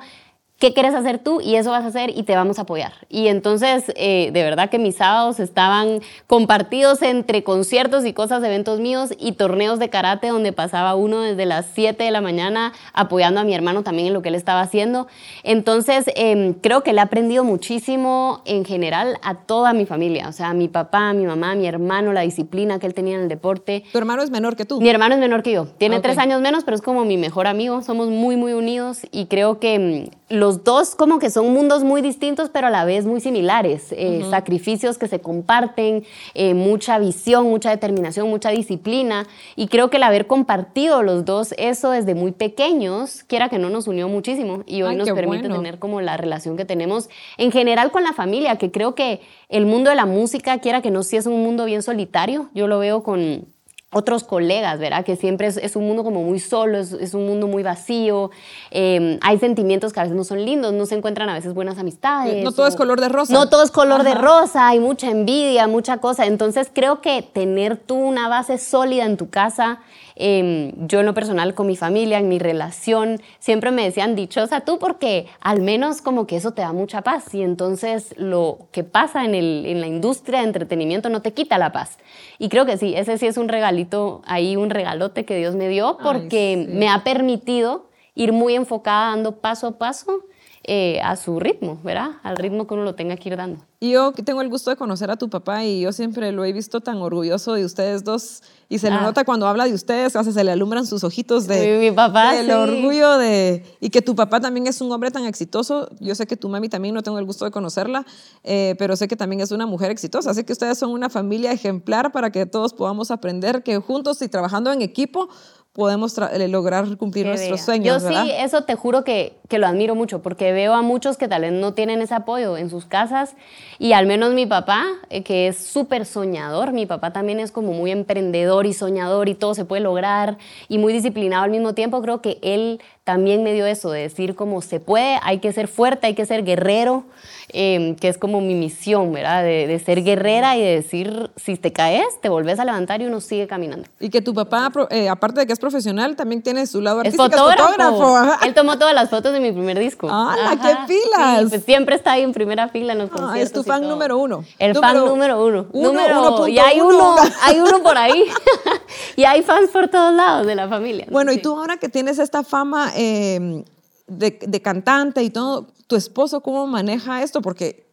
S2: qué quieres hacer tú y eso vas a hacer y te vamos a apoyar. Y entonces, eh, de verdad que mis sábados estaban compartidos entre conciertos y cosas, eventos míos y torneos de karate donde pasaba uno desde las 7 de la mañana apoyando a mi hermano también en lo que él estaba haciendo. Entonces, em, creo que le he aprendido muchísimo en general a toda mi familia, o sea, a mi papá, a mi mamá, a mi hermano, la disciplina que él tenía en el deporte.
S1: ¿Tu hermano es menor que tú?
S2: Mi hermano es menor que yo, tiene tres años menos, pero es como mi mejor amigo, somos muy, muy unidos y creo que em, los dos como que son mundos muy distintos, pero a la vez muy similares. Eh, sacrificios que se comparten, eh, mucha visión, mucha determinación, mucha disciplina. Y creo que el haber compartido los dos eso desde muy pequeños, quiera que no nos unió muchísimo y hoy nos permite tener como la relación que tenemos en general con la familia, que creo que el mundo de la música, quiera que no, sí es un mundo bien solitario. Yo lo veo con otros colegas, ¿verdad? Que siempre es, un mundo como muy solo, es, un mundo muy vacío, em, hay sentimientos que a veces no son lindos, no se encuentran a veces buenas amistades.
S1: No todo es color de rosa.
S2: No todo es color de rosa, hay mucha envidia, mucha cosa. Entonces creo que tener tú una base sólida en tu casa, Em, yo en lo personal con mi familia, en mi relación, siempre me decían dichosa tú porque al menos como que eso te da mucha paz y entonces lo que pasa en, el, en la industria de entretenimiento no te quita la paz. Y creo que sí, ese sí es un regalito, ahí un regalote que Dios me dio porque me ha permitido ir muy enfocada dando paso a paso eh, a su ritmo, ¿verdad? Al ritmo que uno lo tenga que ir dando.
S1: Yo tengo el gusto de conocer a tu papá y yo siempre lo he visto tan orgulloso de ustedes dos y se le ah. nota cuando habla de ustedes, casi se le alumbran sus ojitos de
S2: mi papá,
S1: del orgullo de y que tu papá también es un hombre tan exitoso. Yo sé que tu mami también no tengo el gusto de conocerla, eh, pero sé que también es una mujer exitosa. Así que ustedes son una familia ejemplar para que todos podamos aprender que juntos y trabajando en equipo podemos lograr cumplir nuestros sueños.
S2: Yo sí, eso te juro que, que, lo admiro mucho, porque veo a muchos que tal vez no tienen ese apoyo en sus casas, y al menos mi papá, eh, que es súper soñador, mi papá también es como muy emprendedor y soñador y todo se puede lograr, y muy disciplinado al mismo tiempo, creo que él también me dio eso, de decir como se puede, hay que ser fuerte, hay que ser guerrero, em, que es como mi misión, ¿verdad? De, ser guerrera y de decir, si te caes, te volvés a levantar y uno sigue caminando.
S1: Y que tu papá, eh, aparte de que es profesional, también tiene su lado artístico.
S2: Es fotógrafo. Él tomó todas las fotos de mi primer disco.
S1: ¡Ah, qué pilas!
S2: Pues siempre está ahí en primera fila en los ah,
S1: Es tu fan número uno.
S2: El fan número uno. número, y hay uno, *laughs* hay uno por ahí. *laughs* y hay fans por todos lados de la familia.
S1: Bueno, y tú ahora que tienes esta fama Em, de, cantante y todo, ¿tu esposo cómo maneja esto? Porque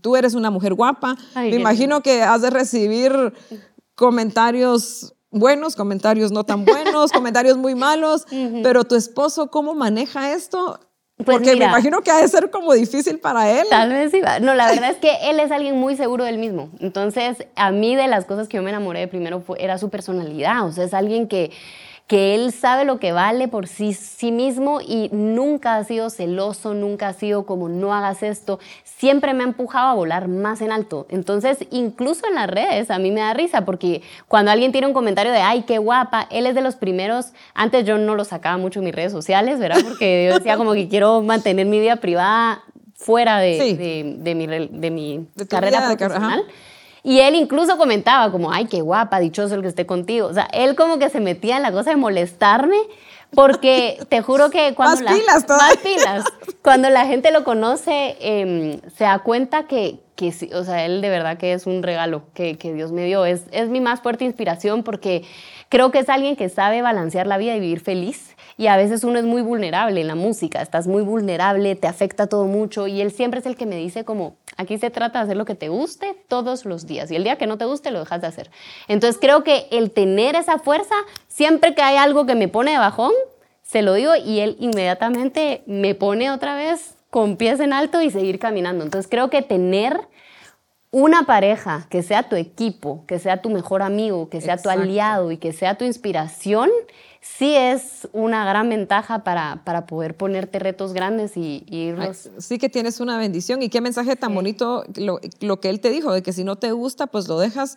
S1: tú eres una mujer guapa, me imagino que has de recibir comentarios buenos, comentarios no tan buenos, *laughs* comentarios muy malos, pero tu esposo, ¿cómo maneja esto? Pues Porque me imagino que ha de ser como difícil para él.
S2: Tal vez sí. No, la verdad es que él es alguien muy seguro del mismo. Entonces, a mí de las cosas que yo me enamoré de primero fue, era su personalidad. O sea, es alguien que que él sabe lo que vale por sí, sí mismo y nunca ha sido celoso, nunca ha sido como no hagas esto, siempre me ha empujado a volar más en alto. Entonces, incluso en las redes, a mí me da risa porque cuando alguien tiene un comentario de, ay, qué guapa, él es de los primeros, antes yo no lo sacaba mucho en mis redes sociales, ¿verdad? Porque yo decía como que quiero mantener mi vida privada fuera de, de, mi, de mi carrera profesional. Y él incluso comentaba como, ay, qué guapa, dichoso el que esté contigo. O sea, él como que se metía en la cosa de molestarme porque *laughs* te juro que cuando
S1: más pilas
S2: más pilas cuando la gente lo conoce em, se da cuenta que, que o sea él de verdad que es un regalo que, que, Dios me dio. Es, es mi más fuerte inspiración porque creo que es alguien que sabe balancear la vida y vivir feliz. Y a veces uno es muy vulnerable en la música, estás muy vulnerable, te afecta todo mucho y él siempre es el que me dice como, aquí se trata de hacer lo que te guste todos los días y el día que no te guste lo dejas de hacer. Entonces creo que el tener esa fuerza, siempre que hay algo que me pone de bajón, se lo digo y él inmediatamente me pone otra vez con pies en alto y seguir caminando. Entonces creo que tener una pareja que sea tu equipo, que sea tu mejor amigo, que sea tu aliado y que sea tu inspiración, sí es una gran ventaja para, para poder ponerte retos grandes y, irlos.
S1: Sí que tienes una bendición y qué mensaje tan bonito lo, lo, que él te dijo, de que si no te gusta, pues lo dejas.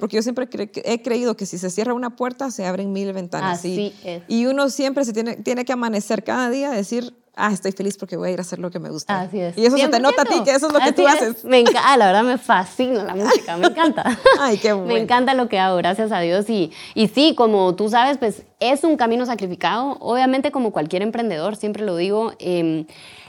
S1: Porque yo siempre he creído que si se cierra una puerta, se abren mil ventanas.
S2: Así
S1: y, uno siempre se tiene, tiene que amanecer cada día, decir, ah, estoy feliz porque voy a ir a hacer lo que me gusta.
S2: Así es.
S1: Y eso se te nota a ti, que eso es lo que tú haces.
S2: Me encanta, ah, la verdad me fascina la música, me encanta. *laughs*
S1: Ay, qué bueno.
S2: Me encanta lo que hago, gracias a Dios. Y, y sí, como tú sabes, pues es un camino sacrificado. Obviamente, como cualquier emprendedor, siempre lo digo, eh,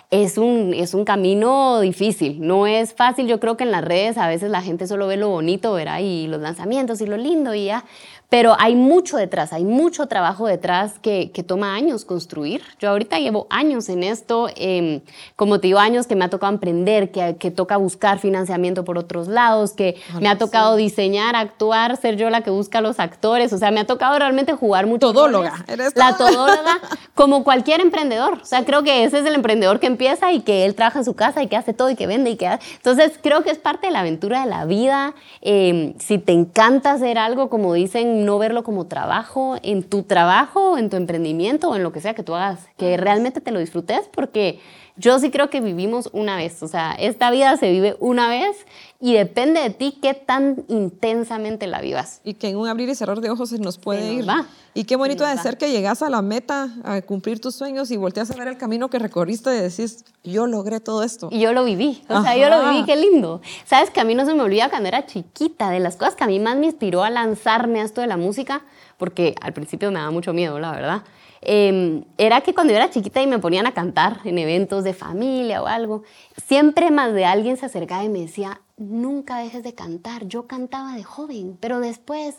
S2: es un, es un camino difícil, no es fácil. Yo creo que en las redes a veces la gente solo ve lo bonito, ¿verdad? Y los lanzamientos y lo lindo y ya. Pero hay mucho detrás, hay mucho trabajo detrás que, que toma años construir. Yo ahorita llevo años en esto, eh, como te digo, años que me ha tocado emprender, que, que toca buscar financiamiento por otros lados, que me ha tocado diseñar, actuar, ser yo la que busca los actores. O sea, me ha tocado realmente jugar mucho.
S1: Todóloga.
S2: Eres la todóloga, *laughs* como cualquier emprendedor. O sea, creo que ese es el emprendedor que empieza y que él trabaja en su casa y que hace todo y que vende y que hace. Entonces, creo que es parte de la aventura de la vida. Eh, si te encanta hacer algo, como dicen, no verlo como trabajo en tu trabajo, en tu emprendimiento o en lo que sea que tú hagas, que realmente te lo disfrutes porque yo sí creo que vivimos una vez, o sea, esta vida se vive una vez y depende de ti qué tan intensamente la vivas.
S1: Y que en un abrir y cerrar de ojos se nos puede ir. Y qué bonito de ser que llegas a la meta, a cumplir tus sueños y volteas a ver el camino que recorriste y decís, yo logré todo esto.
S2: Y yo lo viví, o sea, yo lo viví, qué lindo. Sabes que a mí no se me olvida cuando era chiquita, de las cosas que a mí más me inspiró a lanzarme a esto de la música, porque al principio me daba mucho miedo, la verdad Em, era que cuando yo era chiquita y me ponían a cantar en eventos de familia o algo, siempre más de alguien se acercaba y me decía, nunca dejes de cantar. Yo cantaba de joven, pero después,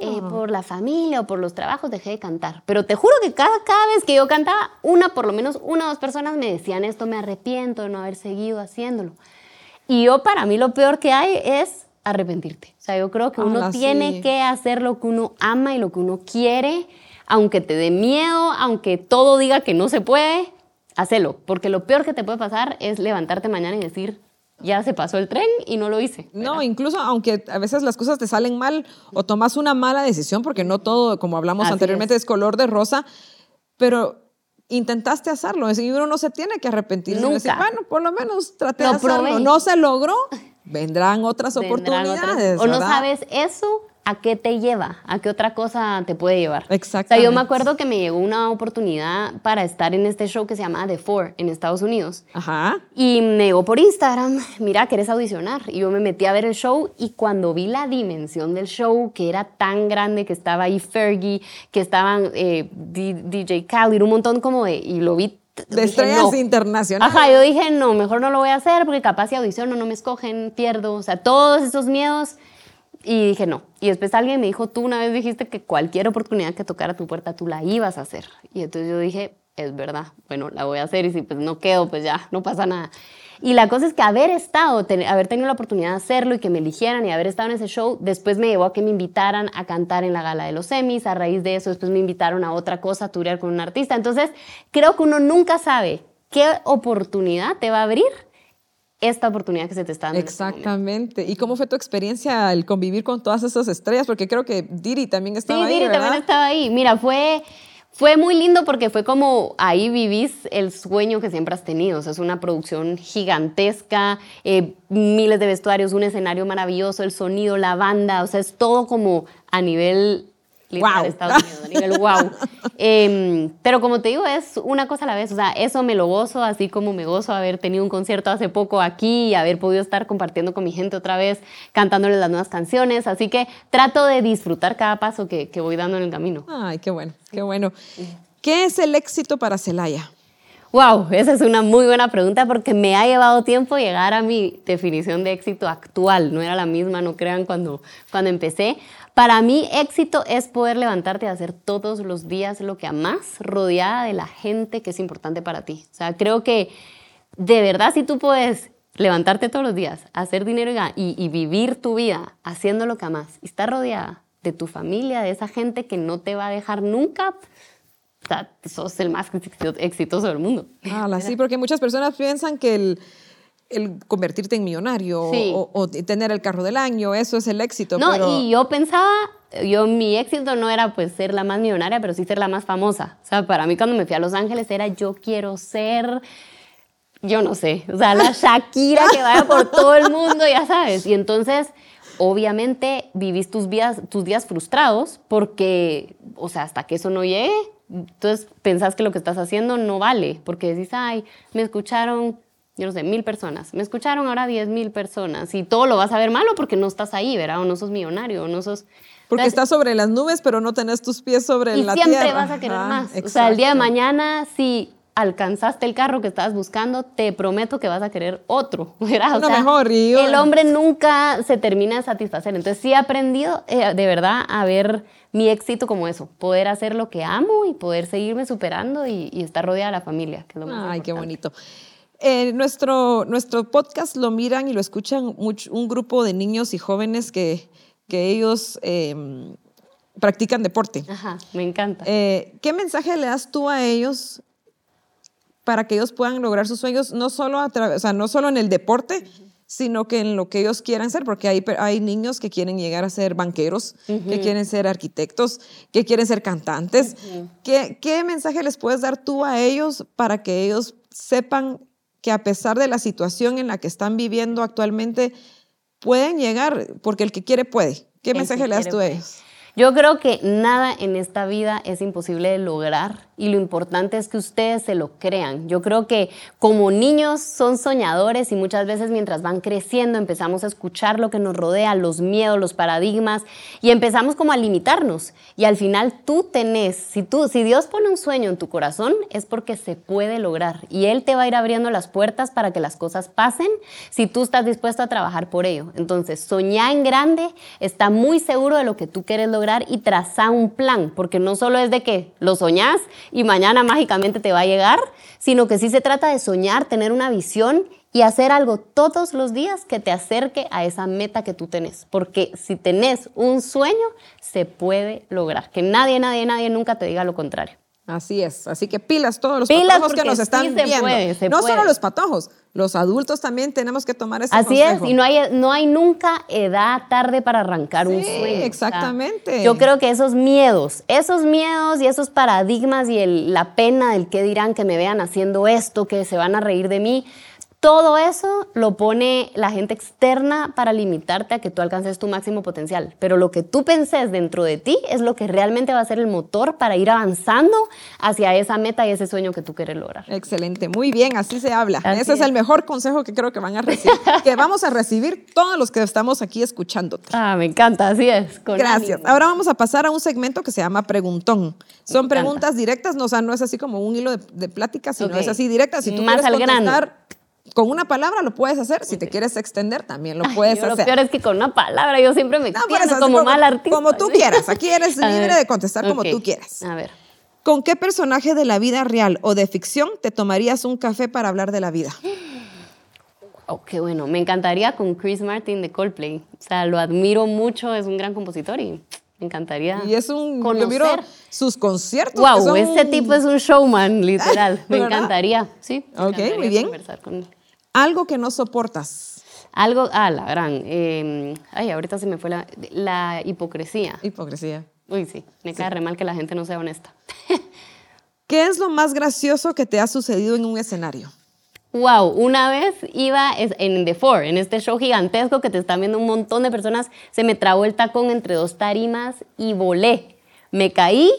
S2: eh, ah. por la familia o por los trabajos, dejé de cantar. Pero te juro que cada, cada vez que yo cantaba, una, por lo menos una o dos personas me decían esto, me arrepiento de no haber seguido haciéndolo. Y yo, para mí, lo peor que hay es arrepentirte. O sea, yo creo que uno tiene que hacer lo que uno ama y lo que uno quiere aunque te dé miedo, aunque todo diga que no se puede, hacelo, porque lo peor que te puede pasar es levantarte mañana y decir, ya se pasó el tren y no lo hice.
S1: No, incluso aunque a veces las cosas te salen mal o tomas una mala decisión, porque no todo, como hablamos anteriormente, es. color de rosa, pero intentaste hacerlo y uno no se tiene que arrepentir.
S2: Nunca.
S1: Decir, bueno, por lo menos traté de hacerlo. No se logró, vendrán otras oportunidades.
S2: O no sabes eso, ¿a qué te lleva? ¿A qué otra cosa te puede llevar?
S1: Exacto.
S2: O sea, yo me acuerdo que me llegó una oportunidad para estar en este show que se llama The Four en Estados Unidos.
S1: Ajá.
S2: Y me llegó por Instagram, mira, ¿quieres audicionar? Y yo me metí a ver el show y cuando vi la dimensión del show, que era tan grande, que estaba ahí Fergie, que estaban eh, DJ Khaled, un montón como de... Y lo vi
S1: de estrellas internacionales.
S2: Ajá, yo dije, no, mejor no lo voy a hacer porque capaz si audiciono no me escogen, pierdo. O sea, todos esos miedos y dije, no. Y después alguien me dijo, tú una vez dijiste que cualquier oportunidad que tocara tu puerta, tú la ibas a hacer. Y entonces yo dije, es verdad, bueno, la voy a hacer y si pues no quedo, pues ya, no pasa nada. Y la cosa es que haber estado, haber tenido la oportunidad de hacerlo y que me eligieran y haber estado en ese show, después me llevó a que me invitaran a cantar en la gala de los semis. A raíz de eso, después me invitaron a otra cosa, a turear con un artista. Entonces, creo que uno nunca sabe qué oportunidad te va a abrir esta oportunidad que se te está dando.
S1: Este Exactamente. ¿Y cómo fue tu experiencia al convivir con todas esas estrellas? Porque creo que Diri también estaba
S2: ahí.
S1: Sí,
S2: Diri también estaba ahí. Mira, fue fue muy lindo porque fue como ahí vivís el sueño que siempre has tenido. O sea, es una producción gigantesca, eh, miles de vestuarios, un escenario maravilloso, el sonido, la banda. O sea, es todo como a nivel
S1: wow.
S2: Estados Unidos, a nivel wow. *laughs* Em, pero como te digo, es una cosa a la vez. O sea, eso me lo gozo, así como me gozo haber tenido un concierto hace poco aquí y haber podido estar compartiendo con mi gente otra vez, cantándoles las nuevas canciones. Así que trato de disfrutar cada paso que, que voy dando en el camino.
S1: Ay, qué bueno, qué bueno. ¿Qué es el éxito para Celaya?
S2: Wow, esa es una muy buena pregunta porque me ha llevado tiempo llegar a mi definición de éxito actual. No era la misma, no crean, cuando, cuando empecé. Para mí, éxito es poder levantarte y hacer todos los días lo que amas, rodeada de la gente que es importante para ti. O sea, creo que de verdad, si tú puedes levantarte todos los días, hacer dinero y, y vivir tu vida haciendo lo que amas y estar rodeada de tu familia, de esa gente que no te va a dejar nunca, o sea, sos el más exitoso del mundo.
S1: Ah, sí, porque muchas personas piensan que el, el convertirte en millonario o, tener el carro del año, eso es el éxito.
S2: No, y yo pensaba, yo mi éxito no era pues ser la más millonaria, pero sí ser la más famosa. O sea, para mí cuando me fui a Los Ángeles era yo quiero ser, yo no sé, o sea, la Shakira que vaya por *laughs* todo el mundo, ya sabes. Y entonces, obviamente, vivís tus, días, tus días frustrados porque, o sea, hasta que eso no llegue, entonces pensás que lo que estás haciendo no vale, porque decís, ay, me escucharon, yo no sé, mil personas, me escucharon ahora diez mil personas, y todo lo vas a ver malo porque no estás ahí, ¿verdad? O no sos millonario, o no sos...
S1: Porque estás sobre las nubes, pero no tenés tus pies sobre la tierra.
S2: Y siempre vas a querer más. O sea, el día de mañana, si alcanzaste el carro que estabas buscando, te prometo que vas a querer otro, *laughs* ¿verdad?
S1: O mejor.
S2: el hombre nunca se termina de satisfacer. Entonces sí he aprendido eh, de verdad a ver mi éxito como eso, poder hacer lo que amo y poder seguirme superando y, estar rodeada de la familia, que es lo más
S1: Ay, qué bonito. Eh, nuestro, nuestro podcast lo miran y lo escuchan un grupo de niños y jóvenes que, que ellos em, practican deporte.
S2: Ajá, me encanta.
S1: Eh, ¿Qué mensaje le das tú a ellos para que ellos puedan lograr sus sueños, no solo, a o sea, no solo en el deporte, sino que en lo que ellos quieran ser, porque hay, hay niños que quieren llegar a ser banqueros, que quieren ser arquitectos, que quieren ser cantantes. ¿Qué, ¿Qué mensaje les puedes dar tú a ellos para que ellos sepan que a pesar de la situación en la que están viviendo actualmente, pueden llegar, porque el que quiere puede? ¿Qué mensaje le das tú a ellos?
S2: Yo creo que nada en esta vida es imposible de lograr y lo importante es que ustedes se lo crean. Yo creo que como niños son soñadores y muchas veces mientras van creciendo empezamos a escuchar lo que nos rodea, los miedos, los paradigmas y empezamos como a limitarnos. Y al final tú tenés, si, tú, si Dios pone un sueño en tu corazón es porque se puede lograr y Él te va a ir abriendo las puertas para que las cosas pasen si tú estás dispuesto a trabajar por ello. Entonces, soñá en grande, está muy seguro de lo que tú quieres lograr y traza un plan, porque no solo es de que lo soñás y mañana mágicamente te va a llegar, sino que sí se trata de soñar, tener una visión y hacer algo todos los días que te acerque a esa meta que tú tenés. Porque si tenés un sueño, se puede lograr. Que nadie, nadie, nadie nunca te diga lo contrario.
S1: Así es, así que pilas todos los patojos que nos están viendo. no solo los patojos, los adultos también tenemos que tomar ese
S2: Así es, y no hay, no hay nunca edad tarde para arrancar un sueño.
S1: Exactamente.
S2: yo creo que esos miedos, esos miedos y esos paradigmas y la pena del que dirán que me vean haciendo esto, que se van a reír de mí, todo eso lo pone la gente externa para limitarte a que tú alcances tu máximo potencial. Pero lo que tú penses dentro de ti es lo que realmente va a ser el motor para ir avanzando hacia esa meta y ese sueño que tú quieres lograr.
S1: Excelente, muy bien, así se habla. ese es. el mejor consejo que creo que van a recibir, que *laughs* vamos a recibir todos los que estamos aquí escuchándote.
S2: Ah, me encanta, así es.
S1: Gracias. Ahora vamos a pasar a un segmento que se llama Preguntón. Son preguntas directas, no, o sea, no es así como un hilo de, plática, sino es así directa. Si tú
S2: Más
S1: quieres
S2: al
S1: contestar, con una palabra lo puedes hacer. Si te quieres extender, también lo puedes hacer.
S2: Lo peor es que con una palabra yo siempre me extiendo como, mal artista.
S1: Como tú quieras. Aquí eres *laughs* libre de contestar como tú quieras.
S2: A ver.
S1: ¿Con qué personaje de la vida real o de ficción te tomarías un café para hablar de la vida? *gasps*
S2: Oh, qué bueno. Me encantaría con Chris Martin de Coldplay. O sea, lo admiro mucho, es un gran compositor y Me encantaría.
S1: Y es un. Yo
S2: conocer.
S1: miro sus conciertos.
S2: Wow,
S1: son-
S2: ese tipo es un showman, literal. *laughs* Me encantaría, sí. me
S1: Ok,
S2: encantaría
S1: muy bien.
S2: conversar con él.
S1: Algo que no soportas.
S2: Algo, ah, la gran. eh, ay, ahorita se me fue la, la hipocresía.
S1: Hipocresía.
S2: Uy, sí, me cae re mal que la gente no sea honesta. *laughs*
S1: ¿Qué es lo más gracioso que te ha sucedido en un escenario?
S2: Wow, una vez iba en The Four, en este show gigantesco que te están viendo un montón de personas, se me trabó el tacón entre dos tarimas y volé. Me caí,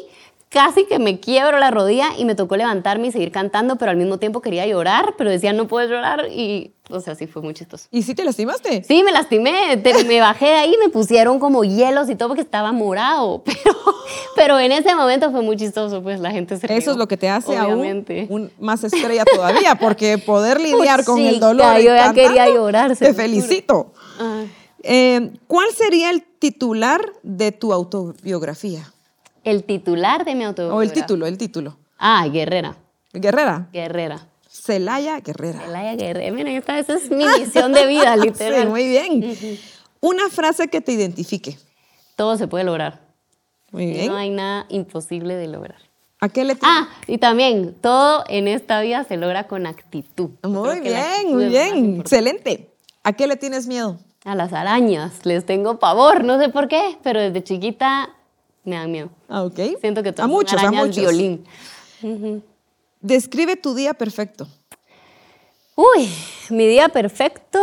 S2: casi que me quiebro la rodilla y me tocó levantarme y seguir cantando, pero al mismo tiempo quería llorar, pero decía no puedes llorar y, o sea, sí fue muy chistoso.
S1: ¿Y si te lastimaste?
S2: Sí, me lastimé, te- me bajé de ahí, me pusieron como hielos y todo porque estaba morado, *laughs* pero, pero en ese momento fue muy chistoso, pues la gente se
S1: Eso
S2: rió,
S1: es lo que te hace
S2: obviamente.
S1: aún un- más estrella todavía, porque poder *laughs* lidiar con el dolor.
S2: yo ya quería llorar,
S1: Te felicito. Eh, ¿Cuál sería el titular de tu autobiografía?
S2: El titular de mi
S1: O
S2: autobiografía.
S1: el título, el título.
S2: Ah, Guerrera.
S1: Guerrera.
S2: Guerrera.
S1: Celaya Guerrera.
S2: Elaya Guerrera. Miren, esta esa es mi misión de vida, *laughs* literal.
S1: Sí, muy bien. Una frase que te identifique.
S2: Todo se puede lograr.
S1: Muy bien.
S2: No hay nada imposible de lograr.
S1: ¿A qué le
S2: Ah, y también, todo en esta vida se logra con actitud.
S1: Muy bien,
S2: actitud
S1: muy bien. Excelente. ¿A qué le tienes miedo?
S2: A las arañas les tengo pavor, no sé por qué, pero desde chiquita me dan miedo.
S1: Ah, ok.
S2: Siento que todas
S1: a
S2: son
S1: muchos, a
S2: arañas
S1: muchos.
S2: violín.
S1: Describe tu día perfecto.
S2: Uy, mi día perfecto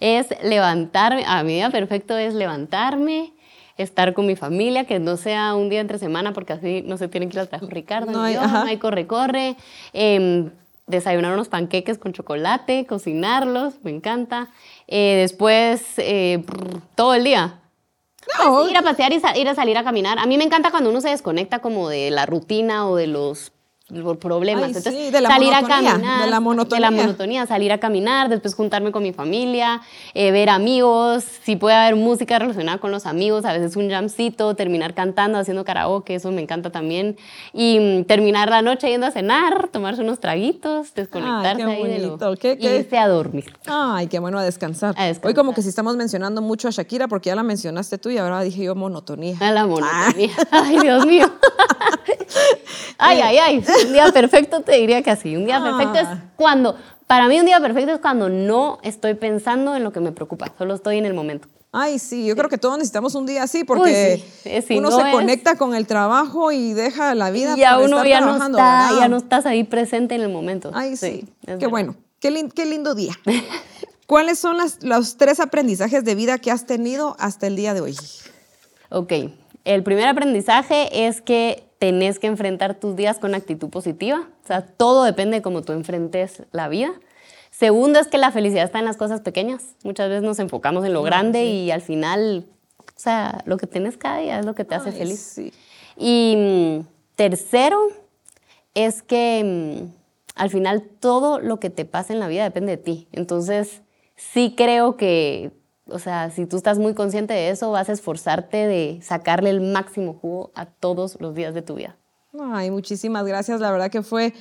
S2: es levantarme. Ah, mi día perfecto es levantarme, estar con mi familia, que no sea un día entre semana, porque así no se tienen que ir al trabajo Ricardo,
S1: No hay-
S2: yo, no hay corre, corre. Em, desayunar unos panqueques con chocolate, cocinarlos, me encanta. Eh, después, eh, todo el día.
S1: No,
S2: Ir a pasear y sa- ir a salir a caminar. A mí me encanta cuando uno se desconecta como de la rutina o de los los problemas.
S1: Ay,
S2: Entonces,
S1: sí, de la
S2: salir a
S1: monotonía,
S2: caminar.
S1: de la monotonía.
S2: de la monotonía, salir a caminar, después juntarme con mi familia, eh, ver amigos, si puede haber música relacionada con los amigos, a veces un jamcito, terminar cantando, haciendo karaoke, eso me encanta también. Y mm, terminar la noche yendo a cenar, tomarse unos traguitos, desconectarse
S1: qué
S2: ahí de lo...
S1: bonito, qué-
S2: y
S1: qué-
S2: irse a dormir.
S1: Ay, qué bueno a descansar.
S2: A descansar.
S1: Hoy como que si estamos mencionando mucho a Shakira porque ya la mencionaste tú y ahora dije yo monotonía.
S2: A la monotonía. *laughs* Ay, Dios mío. Ay, ay, ay. Un día *laughs* perfecto te diría que así. Un día perfecto es
S1: Ah.
S2: cuando, para mí un día perfecto es cuando no estoy pensando en lo que me preocupa, solo estoy en el momento.
S1: Ay, sí, yo creo que todos necesitamos un día así porque
S2: Uy, sí. Eh,
S1: uno
S2: no
S1: se
S2: es-
S1: conecta con el trabajo y deja la vida
S2: Y ya uno
S1: estar
S2: ya no,
S1: trabajando,
S2: está,
S1: ¿verdad?
S2: ya no estás ahí presente en el momento.
S1: Ay, sí, qué
S2: verdad.
S1: bueno, qué, lin- qué lindo día. *laughs* ¿Cuáles son las- los tres aprendizajes de vida que has tenido hasta el día de hoy?
S2: Ok, el primer aprendizaje es que tenés que enfrentar tus días con actitud positiva. O sea, todo depende de cómo tú enfrentes la vida. Segundo es que la felicidad está en las cosas pequeñas. Muchas veces nos enfocamos en lo grande y al final, o sea, lo que tienes cada día es lo que te hace feliz.
S1: sí.
S2: Y mm, tercero es que mm, al final todo lo que te pasa en la vida depende de ti. Entonces, sí creo que, o sea, si tú estás muy consciente de eso, vas a esforzarte de sacarle el máximo jugo a todos los días de tu vida.
S1: Ay, muchísimas gracias. La verdad que fue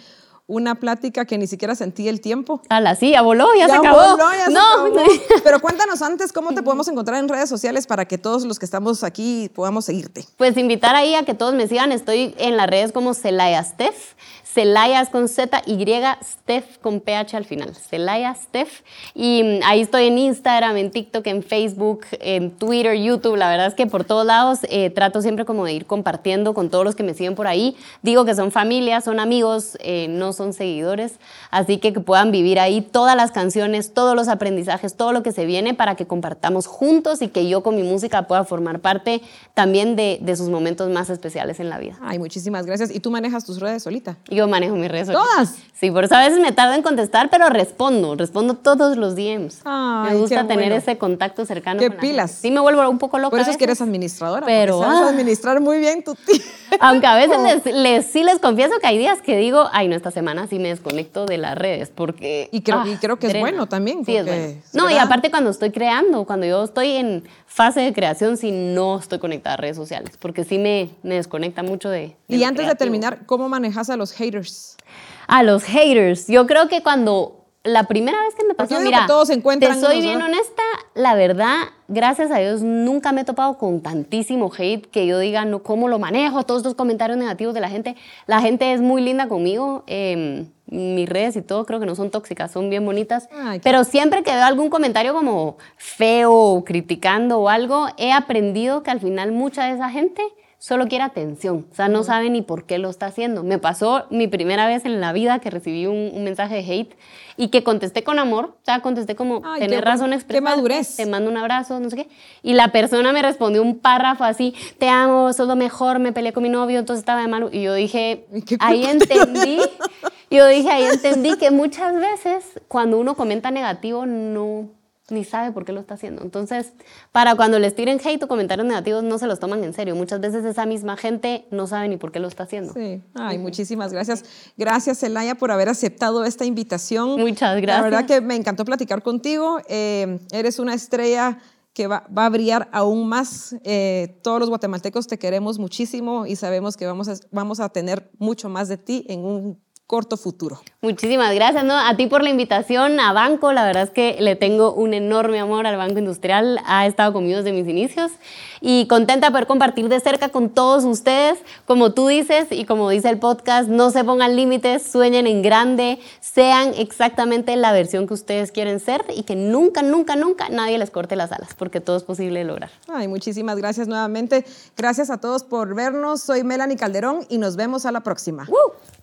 S1: una plática que ni siquiera sentí el tiempo.
S2: Ala, sí, ya voló, ya, se acabó.
S1: voló, ya se
S2: no,
S1: acabó. *laughs* Pero cuéntanos antes cómo te podemos encontrar en redes sociales para que todos los que estamos aquí podamos seguirte.
S2: Pues invitar ahí a que todos me sigan. Estoy en las redes como Celaya Steph. Celaya con Z, Y, Steph con PH al final. Celaya Steph. Y mm, ahí estoy en Instagram, en TikTok, en Facebook, en Twitter, YouTube. La verdad es que por todos lados eh, trato siempre como de ir compartiendo con todos los que me siguen por ahí. Digo que son familia, son amigos, eh, no son seguidores. Así que que puedan vivir ahí todas las canciones, todos los aprendizajes, todo lo que se viene para que compartamos juntos y que yo con mi música pueda formar parte también de, de sus momentos más especiales en la vida.
S1: Ay, muchísimas gracias. ¿Y tú manejas tus redes solita?
S2: Yo manejo mis redes sociales.
S1: ¿Todas?
S2: Sí, por eso a veces me tardo en contestar, pero respondo, respondo todos los DMs.
S1: Ay,
S2: me gusta tener
S1: bueno.
S2: ese contacto cercano.
S1: Qué
S2: con la gente.
S1: pilas.
S2: Sí, me vuelvo un poco loca.
S1: Por eso es que eres administradora.
S2: Pero,
S1: sabes
S2: ah.
S1: administrar muy bien tu tiempo. *laughs*
S2: Aunque a veces les, les- sí les confieso que hay días que digo, ay, no, esta semana sí me desconecto de las redes, porque...
S1: Y creo-
S2: ah,
S1: y creo que es bueno también,
S2: Sí, es bueno. No, y aparte cuando estoy creando, cuando yo estoy en fase de creación, sí no estoy conectada a redes sociales, porque sí me, me desconecta mucho de... de
S1: Y antes de terminar, ¿cómo manejas a los haters?
S2: A los haters. Yo creo que cuando la primera vez que me pasó, mira,
S1: que todos se encuentran
S2: te soy
S1: unos,
S2: bien
S1: ¿no?
S2: honesta, la verdad, gracias a Dios, nunca me he topado con tantísimo hate que yo diga, no, ¿cómo lo manejo? Todos estos comentarios negativos de la gente. La gente es muy linda conmigo. eh, mis redes y todo creo que no son tóxicas, son bien bonitas.
S1: Ay,
S2: pero siempre que veo algún comentario como feo o criticando o algo, he aprendido que al final mucha de esa gente solo quiere atención, o sea, no sabe ni por qué lo está haciendo. Me pasó mi primera vez en la vida que recibí un, un mensaje de hate y que contesté con amor, o sea, contesté como,
S1: Ay,
S2: tenés
S1: qué
S2: razón
S1: qué madurez.
S2: te mando un abrazo, no sé qué. Y la persona me respondió un párrafo así, te amo, sos lo mejor, me peleé con mi novio, entonces estaba de malo. Y yo dije,
S1: ¿Y qué
S2: ahí entendí, yo dije, ahí entendí que muchas veces cuando uno comenta negativo no ni sabe por qué lo está haciendo. Entonces, para cuando les tiren hate o comentarios negativos, no se los toman en serio. Muchas veces esa misma gente no sabe ni por qué lo está haciendo.
S1: Sí, ay, muchísimas gracias. Gracias, Elaya, por haber aceptado esta invitación.
S2: Muchas
S1: La
S2: gracias.
S1: verdad que me encantó platicar contigo. Eh, eres una estrella que va, va a brillar aún más. Eh, todos los guatemaltecos te queremos muchísimo y sabemos que vamos a, vamos a tener mucho más de ti en un corto futuro.
S2: Muchísimas gracias, ¿no? A ti por la invitación, a Banco, la verdad es que le tengo un enorme amor al Banco Industrial, ha estado conmigo desde mis inicios y contenta de poder compartir de cerca con todos ustedes, como tú dices y como dice el podcast, no se pongan límites, sueñen en grande, sean exactamente la versión que ustedes quieren ser y que nunca, nunca, nunca nadie les corte las alas, porque todo es posible lograr.
S1: Ay, muchísimas gracias nuevamente. Gracias a todos por vernos. Soy Melanie Calderón y nos vemos a la próxima.
S2: ¡Woo!